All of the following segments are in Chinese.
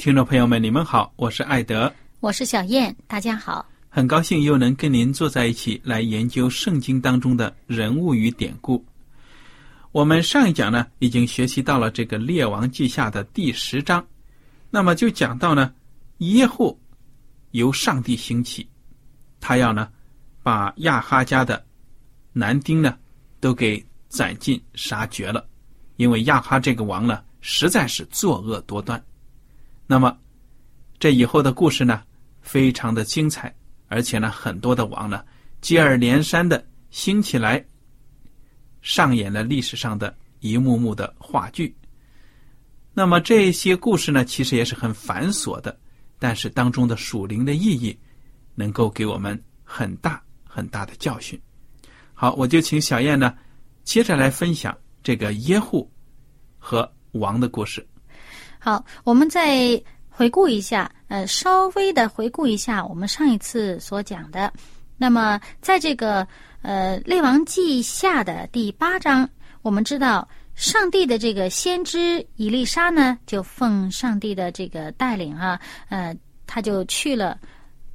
听众朋友们，你们好，我是艾德，我是小燕，大家好，很高兴又能跟您坐在一起来研究圣经当中的人物与典故。我们上一讲呢，已经学习到了这个《列王记下》的第十章，那么就讲到呢，耶户由上帝兴起，他要呢把亚哈家的男丁呢都给斩尽杀绝了，因为亚哈这个王呢实在是作恶多端。那么，这以后的故事呢，非常的精彩，而且呢，很多的王呢接二连三的兴起来，上演了历史上的一幕幕的话剧。那么这些故事呢，其实也是很繁琐的，但是当中的属灵的意义，能够给我们很大很大的教训。好，我就请小燕呢，接着来分享这个耶户和王的故事。好，我们再回顾一下，呃，稍微的回顾一下我们上一次所讲的。那么，在这个呃《列王记下》的第八章，我们知道上帝的这个先知以利沙呢，就奉上帝的这个带领啊，呃，他就去了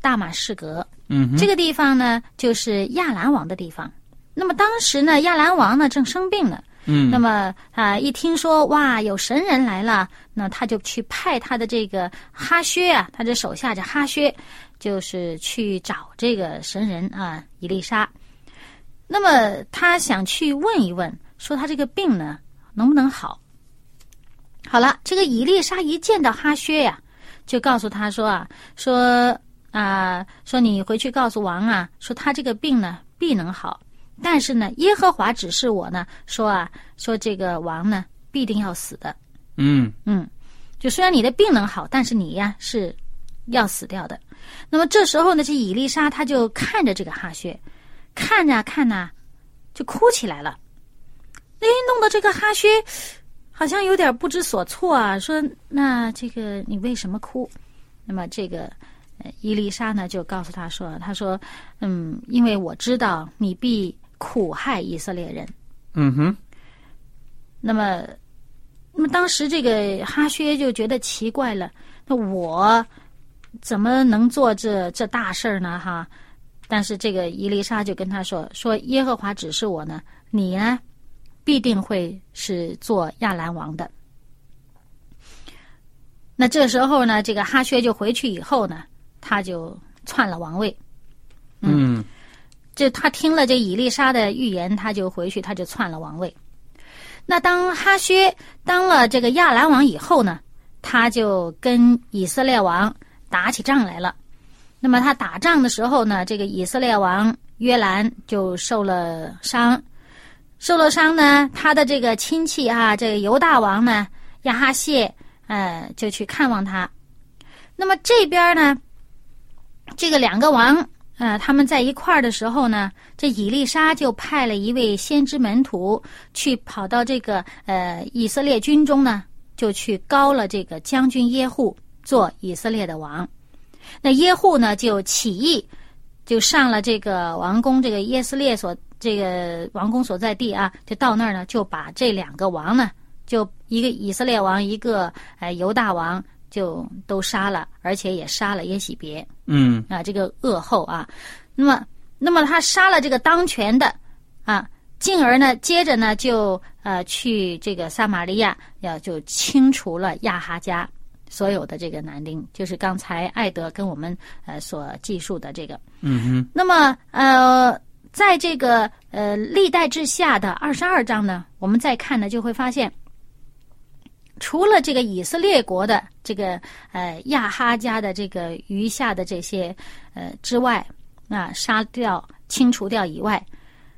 大马士革。嗯，这个地方呢，就是亚兰王的地方。那么当时呢，亚兰王呢正生病呢。嗯，那么啊，一听说哇有神人来了，那他就去派他的这个哈薛啊，他的手下这哈薛，就是去找这个神人啊，伊丽莎。那么他想去问一问，说他这个病呢能不能好？好了，这个伊丽莎一见到哈薛呀，就告诉他说啊，说啊，说你回去告诉王啊，说他这个病呢必能好。但是呢，耶和华指示我呢，说啊，说这个王呢必定要死的。嗯嗯，就虽然你的病能好，但是你呀是要死掉的。那么这时候呢，这伊丽莎她就看着这个哈薛，看着看呐，就哭起来了。哎，弄得这个哈薛好像有点不知所措啊，说那这个你为什么哭？那么这个。伊丽莎呢，就告诉他说：“他说，嗯，因为我知道你必苦害以色列人。嗯哼。那么，那么当时这个哈薛就觉得奇怪了，那我怎么能做这这大事儿呢？哈！但是这个伊丽莎就跟他说：说耶和华指示我呢，你呢必定会是做亚兰王的。那这时候呢，这个哈薛就回去以后呢。”他就篡了王位，嗯，就他听了这以丽莎的预言，他就回去，他就篡了王位。那当哈薛当了这个亚兰王以后呢，他就跟以色列王打起仗来了。那么他打仗的时候呢，这个以色列王约兰就受了伤，受了伤呢，他的这个亲戚啊，这个犹大王呢亚哈谢，呃，就去看望他。那么这边呢？这个两个王呃，他们在一块儿的时候呢，这以利沙就派了一位先知门徒去跑到这个呃以色列军中呢，就去高了这个将军耶户做以色列的王。那耶户呢就起义，就上了这个王宫，这个耶斯列所这个王宫所在地啊，就到那儿呢，就把这两个王呢，就一个以色列王，一个呃犹大王。就都杀了，而且也杀了耶喜别，嗯。啊，这个恶后啊，那么，那么他杀了这个当权的啊，进而呢，接着呢，就呃去这个撒玛利亚，要就清除了亚哈家所有的这个男丁，就是刚才艾德跟我们呃所记述的这个，嗯哼，那么呃，在这个呃历代之下的二十二章呢，我们再看呢，就会发现。除了这个以色列国的这个呃亚哈家的这个余下的这些呃之外啊杀掉清除掉以外，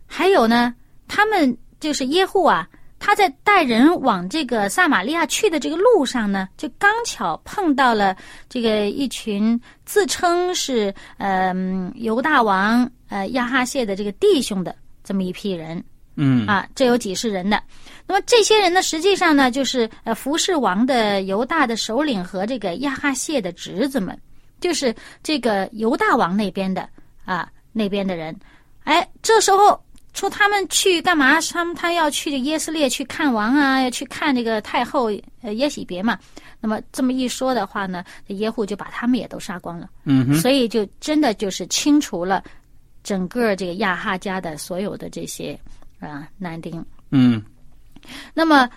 还有呢，他们就是耶户啊，他在带人往这个撒玛利亚去的这个路上呢，就刚巧碰到了这个一群自称是呃犹大王呃亚哈谢的这个弟兄的这么一批人。嗯啊，这有几十人的。那么这些人呢，实际上呢，就是呃，服侍王的犹大的首领和这个亚哈谢的侄子们，就是这个犹大王那边的啊，那边的人。哎，这时候说他们去干嘛？他们他要去耶斯列去看王啊，要去看这个太后呃耶喜别嘛。那么这么一说的话呢，耶户就把他们也都杀光了。嗯哼，所以就真的就是清除了整个这个亚哈家的所有的这些。啊，男丁。嗯，那么，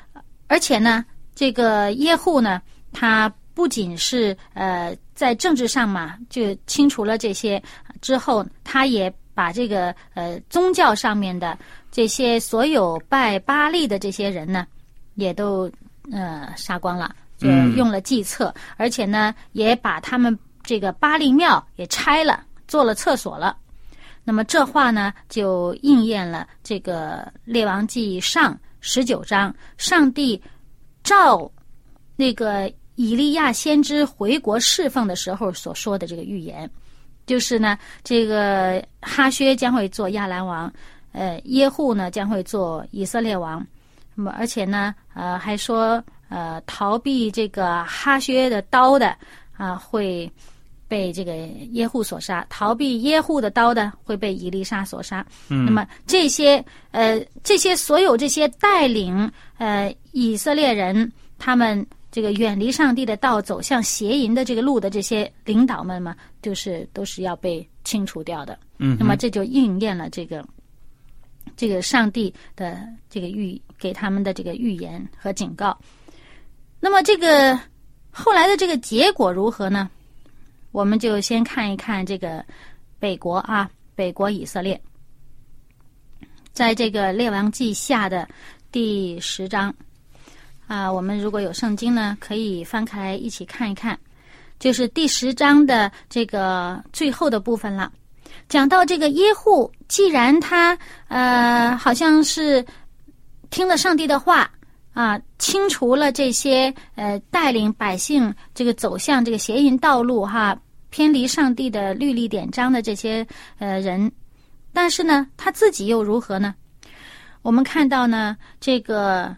而且呢，这个耶户呢，他不仅是呃在政治上嘛，就清除了这些之后，他也把这个呃宗教上面的这些所有拜巴利的这些人呢，也都呃杀光了，就用了计策，而且呢，也把他们这个巴利庙也拆了，做了厕所了。那么这话呢，就应验了这个《列王记上》十九章，上帝照那个以利亚先知回国侍奉的时候所说的这个预言，就是呢，这个哈薛将会做亚兰王，呃，耶户呢将会做以色列王，那么而且呢，呃，还说呃，逃避这个哈薛的刀的啊会。被这个耶户所杀，逃避耶户的刀的会被以利沙所杀。嗯，那么这些呃，这些所有这些带领呃以色列人他们这个远离上帝的道，走向邪淫的这个路的这些领导们嘛，就是都是要被清除掉的。嗯，那么这就应验了这个这个上帝的这个预给他们的这个预言和警告。那么这个后来的这个结果如何呢？我们就先看一看这个北国啊，北国以色列，在这个列王记下的第十章。啊，我们如果有圣经呢，可以翻开来一起看一看，就是第十章的这个最后的部分了。讲到这个耶户，既然他呃好像是听了上帝的话啊，清除了这些呃带领百姓这个走向这个邪淫道路哈，偏离上帝的律例典章的这些呃人，但是呢，他自己又如何呢？我们看到呢，这个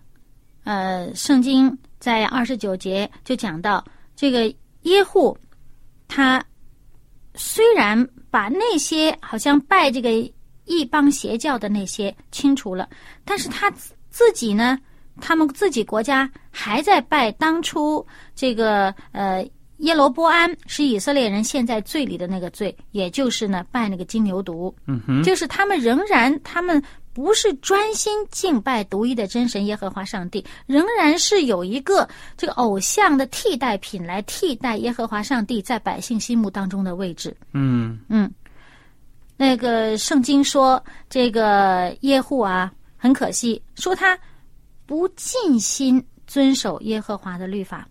呃圣经在二十九节就讲到这个耶户，他虽然把那些好像拜这个异邦邪教的那些清除了，但是他自己呢，他们自己国家还在拜当初这个呃耶罗波安是以色列人现在罪里的那个罪，也就是呢拜那个金牛犊，嗯哼，就是他们仍然他们不是专心敬拜独一的真神耶和华上帝，仍然是有一个这个偶像的替代品来替代耶和华上帝在百姓心目当中的位置。嗯。嗯，那个圣经说这个耶户啊，很可惜，说他不尽心遵守耶和华的律法。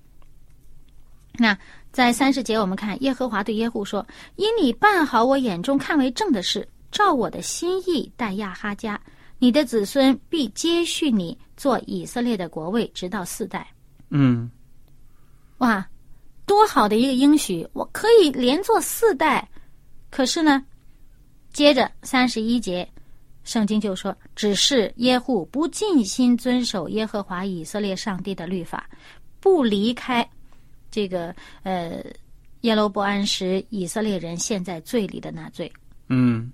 那在三十节，我们看耶和华对耶户说：“因你办好我眼中看为正的事，照我的心意待亚哈家，你的子孙必接续你做以色列的国位，直到四代。”嗯哇，多好的一个应许！我可以连做四代，可是呢，接着三十一节，圣经就说：“只是耶户不尽心遵守耶和华以色列上帝的律法，不离开这个呃耶罗伯安时以色列人陷在罪里的那罪。”嗯，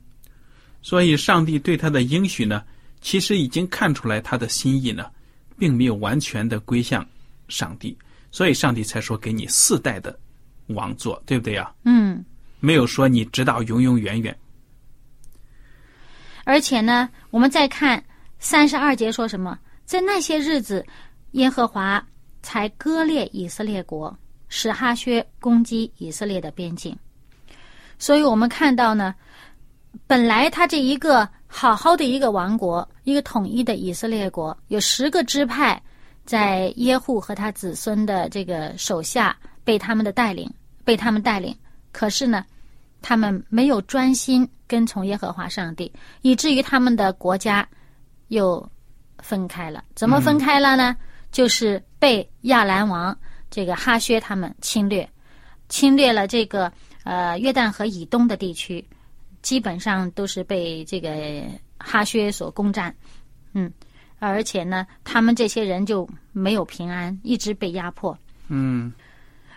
所以上帝对他的应许呢，其实已经看出来他的心意呢，并没有完全的归向上帝，所以上帝才说给你四代的王座，对不对呀？嗯，没有说你直到永永远远。而且呢，我们再看三十二节说什么？在那些日子，耶和华才割裂以色列国，使哈薛攻击以色列的边境。所以我们看到呢，本来他这一个好好的一个王国，一个统一的以色列国，有十个支派，在耶户和他子孙的这个手下被他们的带领，被他们带领。可是呢，他们没有专心跟从耶和华上帝，以至于他们的国家又分开了。怎么分开了呢？就是被亚兰王这个哈薛他们侵略，侵略了这个呃约旦河以东的地区，基本上都是被这个哈薛所攻占。嗯，而且呢，他们这些人就没有平安，一直被压迫。嗯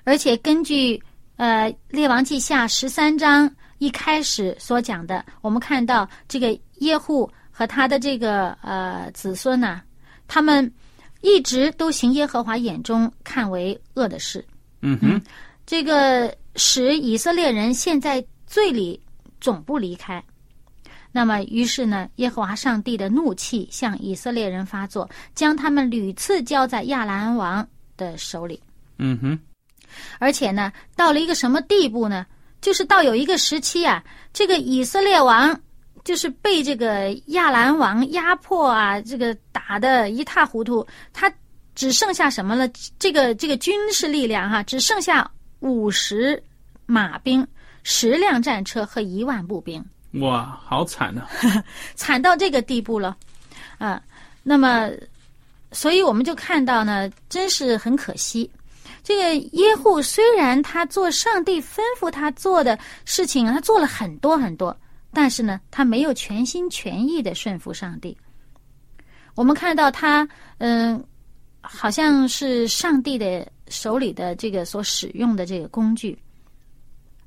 而且根据呃《列王记下》十三章一开始所讲的，我们看到这个耶户和他的这个呃子孙呐、他们一直都行耶和华眼中看为恶的事，嗯哼，这个使以色列人陷在罪里，总不离开。那么，于是呢，耶和华上帝的怒气向以色列人发作，将他们屡次交在亚兰王的手里。嗯哼，而且呢，到了一个什么地步呢？就是到有一个时期啊，这个以色列王就是被这个亚兰王压迫啊，这个打得一塌糊涂，他只剩下什么了？这个这个军事力量哈、只剩下五十马兵、十辆战车和一万步兵。哇，好惨呐、惨到这个地步了，啊，那么，所以我们就看到呢，真是很可惜。这个耶户虽然他做上帝吩咐他做的事情，他做了很多很多，但是呢，他没有全心全意的顺服上帝。我们看到他，嗯，好像是上帝的手里的这个所使用的这个工具，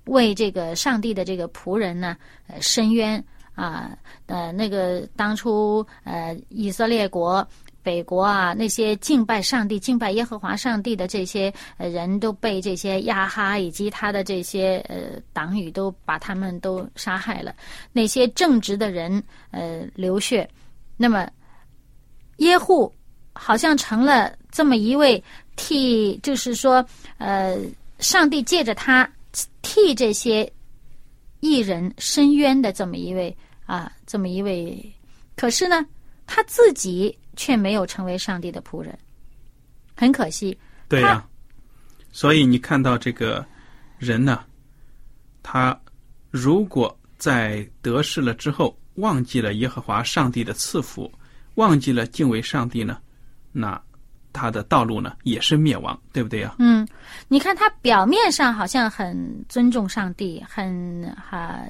为这个上帝的这个仆人呢，呃，伸冤啊，呃，那个当初呃，以色列国。北国啊，那些敬拜上帝、敬拜耶和华上帝的这些呃人都被这些亚哈以及他的这些呃党羽都把他们都杀害了。那些正直的人呃流血，那么耶户好像成了这么一位替，就是说呃，上帝借着他替这些艺人伸冤的这么一位啊，这么一位。可是呢，他自己。却没有成为上帝的仆人，很可惜。对呀、所以你看到这个人呢，他如果在得势了之后，忘记了耶和华上帝的赐福，忘记了敬畏上帝呢，那他的道路呢也是灭亡，对不对呀？嗯，你看他表面上好像很尊重上帝，很哈、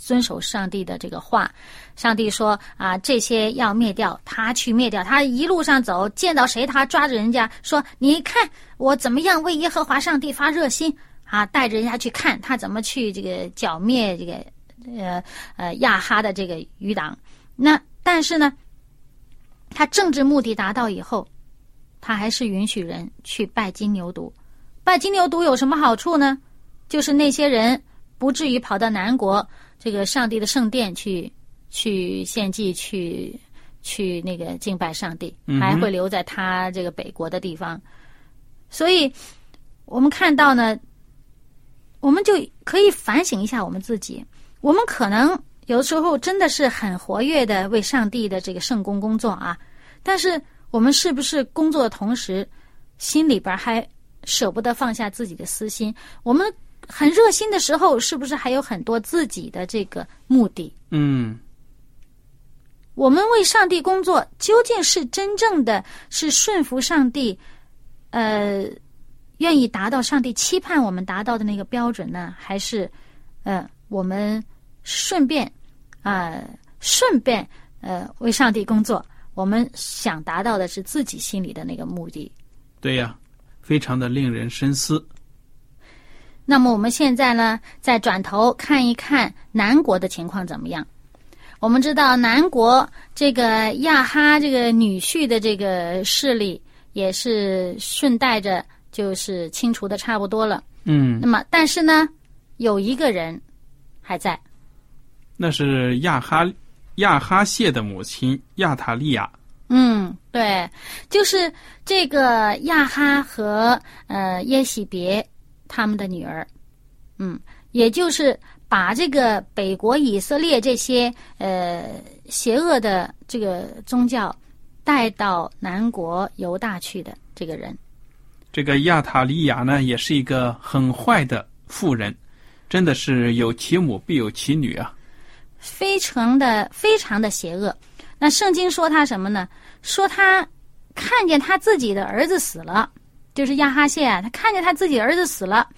遵守上帝的这个话。上帝说啊，这些要灭掉，他去灭掉。他一路上走，见到谁他抓着人家说：“你看我怎么样为耶和华上帝发热心啊！”带着人家去看他怎么去这个剿灭这个呃呃亚哈的这个余党。那但是呢，他政治目的达到以后，他还是允许人去拜金牛犊。拜金牛犊有什么好处呢？就是那些人不至于跑到南国这个上帝的圣殿去去献祭，去去那个敬拜上帝，还会留在他这个北国的地方。所以，我们看到呢，我们就可以反省一下我们自己。我们可能有时候真的是很活跃的为上帝的这个圣工工作啊，但是我们是不是工作的同时，心里边还舍不得放下自己的私心？我们很热心的时候，是不是还有很多自己的这个目的？嗯，我们为上帝工作，究竟是真正的是顺服上帝，呃，愿意达到上帝期盼我们达到的那个标准呢，还是，呃，我们顺便啊、顺便呃为上帝工作。我们想达到的是自己心里的那个目的。对呀，非常的令人深思。那么我们现在呢，再转头看一看南国的情况怎么样？我们知道南国这个亚哈这个女婿的这个势力也是顺带着就是清除的差不多了。嗯那，么但是呢，有一个人还在，那是亚哈亚哈谢的母亲亚塔利亚。嗯，对，就是这个亚哈和呃耶喜别他们的女儿，嗯，也就是把这个北国以色列这些呃邪恶的这个宗教带到南国犹大去的这个人，这个亚塔利亚呢，也是一个很坏的妇人，真的是有其母必有其女啊。非常的非常的邪恶。那圣经说他什么呢？说他看见他自己的儿子死了，就是亚哈谢啊，他看见他自己儿子死了，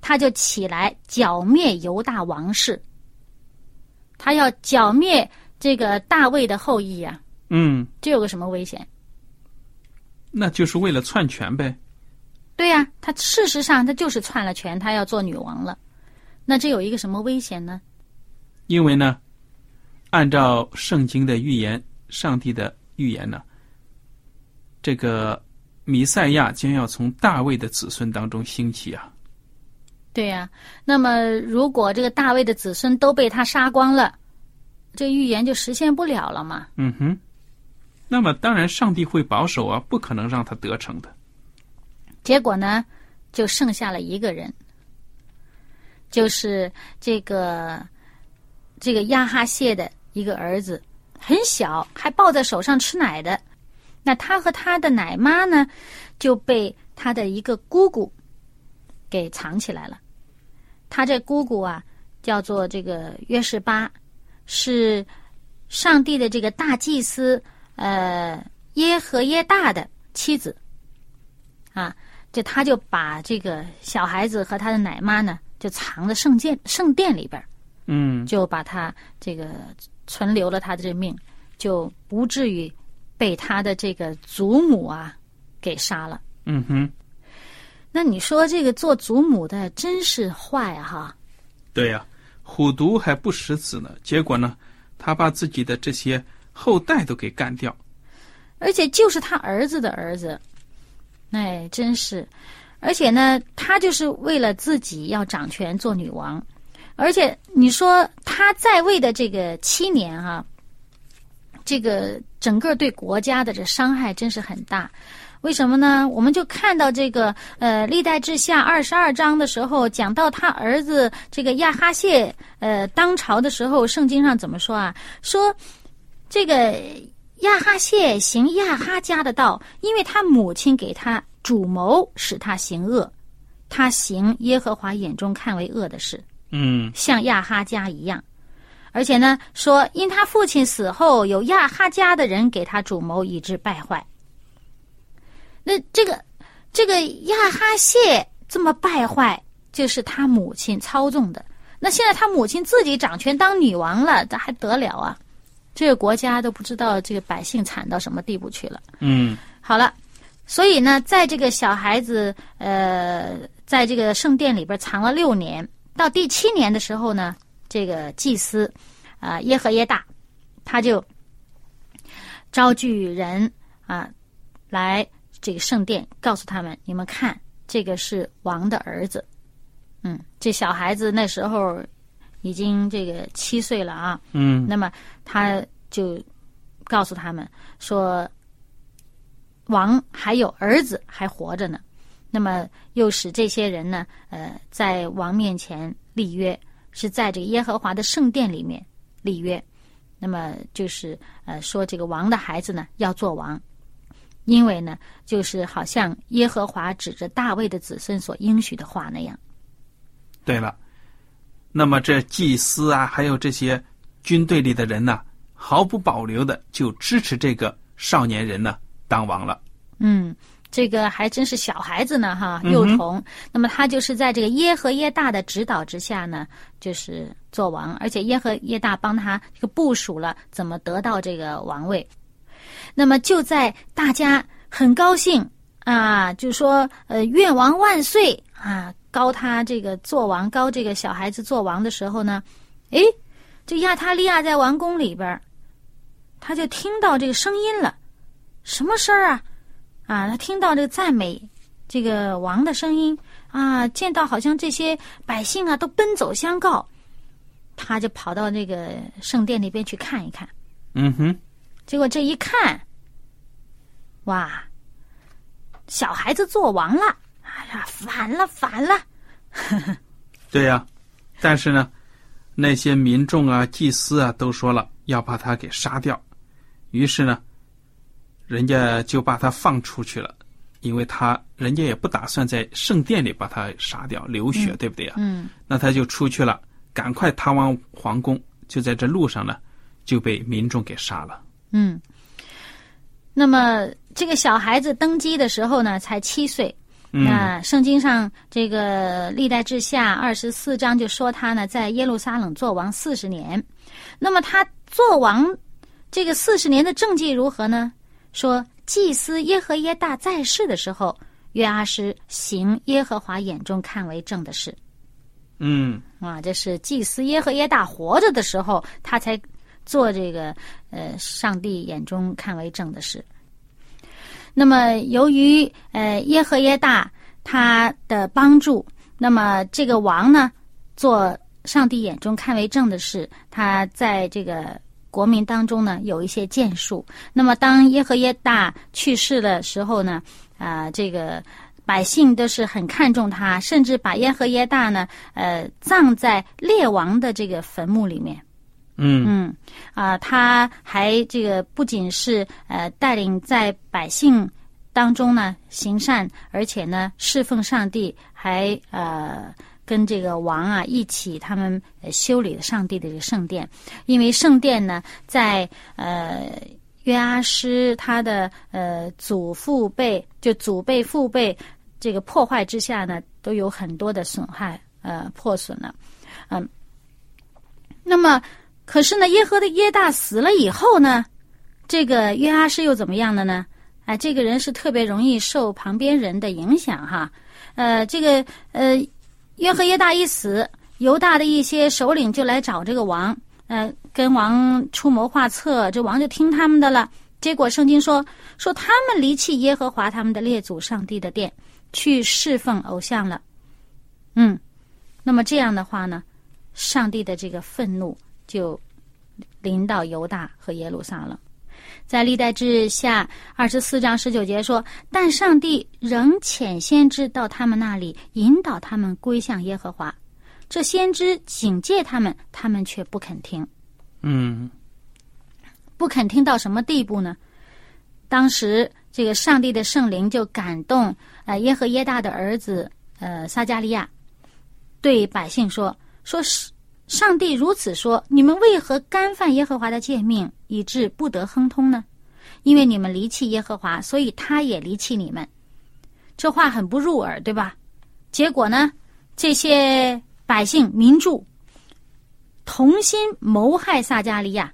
他就起来剿灭犹大王室，他要剿灭这个大卫的后裔啊，嗯，这有个什么危险？那就是为了篡权呗。对呀、他事实上他就是篡了权，他要做女王了。那这有一个什么危险呢？因为呢，按照圣经的预言，上帝的预言呢，这个弥赛亚将要从大卫的子孙当中兴起啊。对呀、那么如果这个大卫的子孙都被他杀光了，这预言就实现不了了嘛。嗯哼，那么当然上帝会保守啊，不可能让他得逞的。结果呢，就剩下了一个人，就是这个这个亚哈谢的一个儿子，很小，还抱在手上吃奶的。那他和他的奶妈呢，就被他的一个姑姑给藏起来了。他这姑姑啊，叫做这个约示巴，是上帝的这个大祭司呃耶和耶大的妻子。啊，就他就把这个小孩子和他的奶妈呢，就藏在圣殿圣殿里边儿，嗯就把他这个存留了他的这命，就不至于被他的这个祖母啊给杀了。嗯哼，那你说这个做祖母的真是坏啊哈！对呀、虎毒还不食子呢，结果呢，他把自己的这些后代都给干掉。而且就是他儿子的儿子，哎，真是，而且呢，他就是为了自己要掌权做女王，而且你说他在位的这个七年啊，这个整个对国家的这伤害真是很大。为什么呢？我们就看到这个呃，历代志下二十二章的时候，讲到他儿子这个亚哈谢呃当朝的时候，圣经上怎么说啊？说这个亚哈谢行亚哈家的道，因为他母亲给他主谋，使他行恶，他行耶和华眼中看为恶的事，嗯像亚哈家一样。而且呢，说因他父亲死后，有亚哈家的人给他主谋，以致败坏。那这个这个亚哈谢这么败坏，就是他母亲操纵的。那现在他母亲自己掌权当女王了，这还得了啊？这个国家都不知道这个百姓惨到什么地步去了。嗯好了，所以呢，在这个小孩子呃，在这个圣殿里边藏了六年，到第七年的时候呢，这个祭司啊、耶和耶大，他就招聚人啊、来这个圣殿，告诉他们：你们看，这个是王的儿子。嗯，这小孩子那时候已经这个七岁了啊。嗯那么他就告诉他们说，王还有儿子还活着呢。那么又使这些人呢，呃，在王面前立约，是在这个耶和华的圣殿里面立约。那么就是呃说这个王的孩子呢要做王，因为呢就是好像耶和华指着大卫的子孙所应许的话那样。对了，那么这祭司啊，还有这些军队里的人呢，毫不保留的就支持这个少年人呢当王了。嗯，这个还真是小孩子呢，哈，幼童。那么他就是在这个耶和耶大的指导之下呢，就是做王，而且耶和耶大帮他这个部署了怎么得到这个王位。那么就在大家很高兴啊，就说呃愿王万岁啊，高他这个做王，高这个小孩子做王的时候呢，诶，这亚他利亚在王宫里边，他就听到这个声音了，什么声儿啊？啊，他听到这个赞美这个王的声音啊，见到好像这些百姓啊都奔走相告，他就跑到那个圣殿那边去看一看。嗯哼，结果这一看，哇，小孩子做王了！哎呀，反了，反了！对呀，但是呢，那些民众啊、祭司啊都说了要把他给杀掉，于是呢。人家就把他放出去了，因为他人家也不打算在圣殿里把他杀掉流血，对不对啊？嗯，那他就出去了，赶快逃往皇宫。就在这路上呢，就被民众给杀了。嗯，那么这个小孩子登基的时候呢，才七岁。那圣经上这个历代志下二十四章就说他呢，在耶路撒冷做王四十年。那么他做王这个四十年的政绩如何呢？说祭司耶和耶大在世的时候，约阿施行耶和华眼中看为正的事。嗯，啊，这是祭司耶和耶大活着的时候，他才做这个呃上帝眼中看为正的事。那么由于呃耶和耶大他的帮助，那么这个王呢做上帝眼中看为正的事，他在这个。国民当中呢有一些建树。那么当耶和耶大去世的时候呢，啊，这个百姓都是很看重他，甚至把耶和耶大呢，呃，葬在列王的这个坟墓里面。嗯嗯，啊，他还这个不仅是呃带领在百姓当中呢行善，而且呢侍奉上帝，还呃。跟这个王啊一起，他们修理了上帝的这个圣殿，因为圣殿呢，在呃约阿施他的呃祖父辈就祖辈父辈这个破坏之下呢，都有很多的损害呃破损了，嗯。那么，可是呢，耶和的耶大死了以后呢，这个约阿施又怎么样了呢？哎，这个人是特别容易受旁边人的影响哈，呃，这个呃。约和耶大一死，犹大的一些首领就来找这个王，呃，跟王出谋划策，这王就听他们的了。结果圣经说，说他们离弃耶和华他们的列祖上帝的殿，去侍奉偶像了。嗯，那么这样的话呢，上帝的这个愤怒就临到犹大和耶路撒冷。在历代志下二十四章十九节说：“但上帝仍遣先知到他们那里，引导他们归向耶和华。这先知警戒他们，他们却不肯听。嗯，不肯听到什么地步呢？当时这个上帝的圣灵就感动呃耶和耶大的儿子呃撒加利亚，对百姓说：说是。”上帝如此说：“你们为何干犯耶和华的诫命，以致不得亨通呢？因为你们离弃耶和华，所以他也离弃你们。”这话很不入耳，对吧？结果呢，这些百姓民众同心谋害撒加利亚，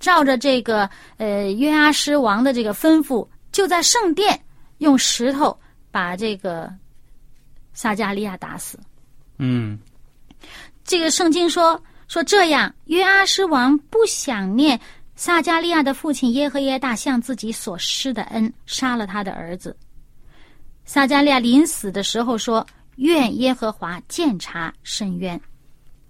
照着这个呃约阿施王的这个吩咐，就在圣殿用石头把这个撒加利亚打死。嗯。这个圣经说说这样，约阿施王不想念撒加利亚的父亲耶和耶大向自己所施的恩，杀了他的儿子。撒加利亚临死的时候说：“愿耶和华鉴察深渊。”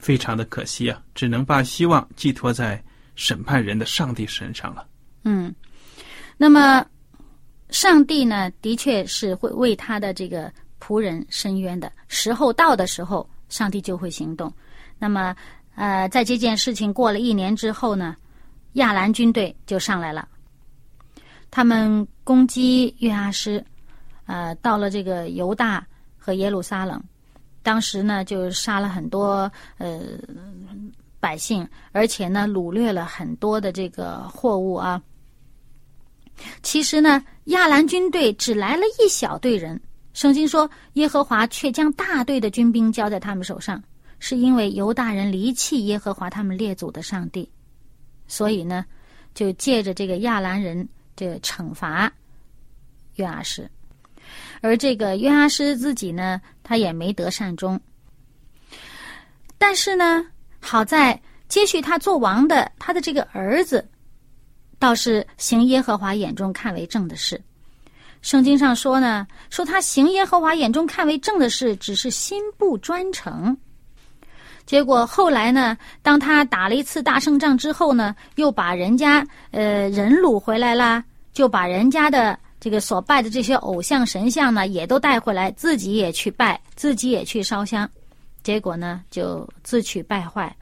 非常的可惜啊，只能把希望寄托在审判人的上帝身上了。嗯，那么上帝呢，的确是会为他的这个仆人伸冤的。时候到的时候，上帝就会行动。那么，呃，在这件事情过了一年之后呢，亚兰军队就上来了，他们攻击约阿施，呃，到了这个犹大和耶路撒冷，当时呢就杀了很多呃百姓，而且呢掳掠了很多的这个货物啊。其实呢，亚兰军队只来了一小队人。圣经说，耶和华却将大队的军兵交在他们手上，是因为犹大人离弃耶和华他们列祖的上帝，所以呢，就借着这个亚兰人这惩罚约阿施，而这个约阿施自己呢，他也没得善终。但是呢，好在接续他做王的他的这个儿子，倒是行耶和华眼中看为正的事。圣经上说呢，说他行耶和华眼中看为正的事，只是心不专诚。结果后来呢，当他打了一次大胜仗之后呢，又把人家呃人掳回来啦，就把人家的这个所拜的这些偶像神像呢，也都带回来，自己也去拜，自己也去烧香。结果呢，就自取败坏，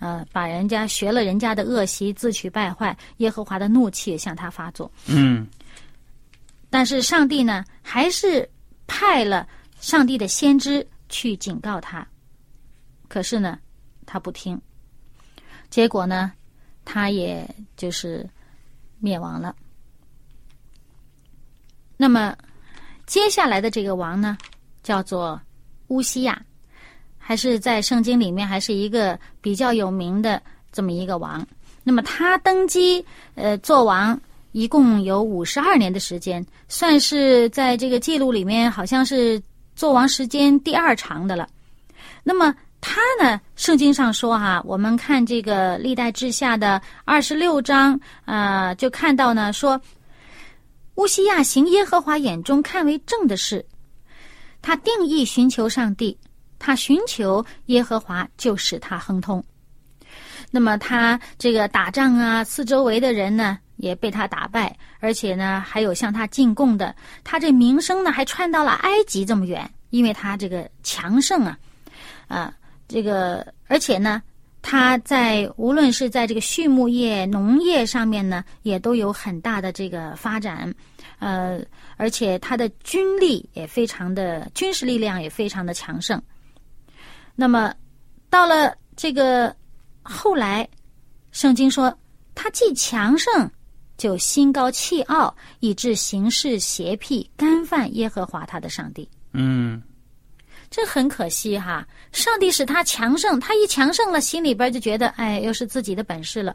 呃，把人家学了人家的恶习，自取败坏，耶和华的怒气向他发作。嗯但是上帝呢，还是派了上帝的先知去警告他，可是呢，他不听，结果呢，他也就是灭亡了。那么接下来的这个王呢，叫做乌西亚，还是在圣经里面还是一个比较有名的这么一个王。那么他登基，呃，做王。一共有五十二年的时间，算是在这个记录里面，好像是做王时间第二长的了。那么他呢？圣经上说哈，我们看这个历代志下的二十六章啊，就看到呢说，乌西亚行耶和华眼中看为正的事，他定义寻求上帝，他寻求耶和华，就使他亨通。那么他这个打仗啊，四周围的人呢？也被他打败，而且呢，还有向他进贡的。他这名声呢，还传到了埃及这么远，因为他这个强盛啊，啊，这个而且呢，他在无论是在这个畜牧业、农业上面呢，也都有很大的这个发展，呃，而且他的军力也非常的军事力量也非常的强盛。那么到了这个后来，圣经说他既强盛。就心高气傲，以致行事邪僻，干犯耶和华他的上帝。嗯，这很可惜哈。上帝使他强盛，他一强盛了，心里边就觉得，哎，又是自己的本事了。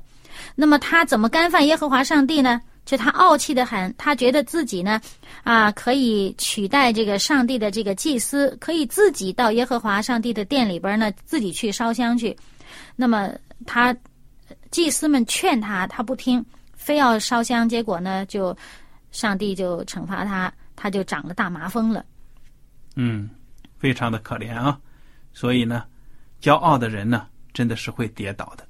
那么他怎么干犯耶和华上帝呢？就他傲气的很，他觉得自己呢，啊，可以取代这个上帝的这个祭司，可以自己到耶和华上帝的殿里边呢，自己去烧香去。那么他祭司们劝他，他不听。非要烧香，结果呢，就上帝就惩罚他，他就长了大麻风了。嗯，非常的可怜啊。所以呢，骄傲的人呢，真的是会跌倒的。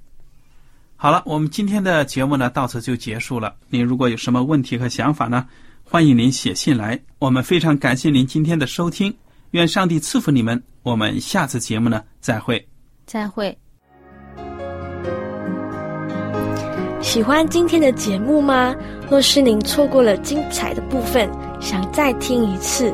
好了，我们今天的节目呢，到此就结束了。您如果有什么问题和想法呢，欢迎您写信来。我们非常感谢您今天的收听，愿上帝赐福你们。我们下次节目呢，再会。再会。喜欢今天的节目吗？若是您错过了精彩的部分，想再听一次，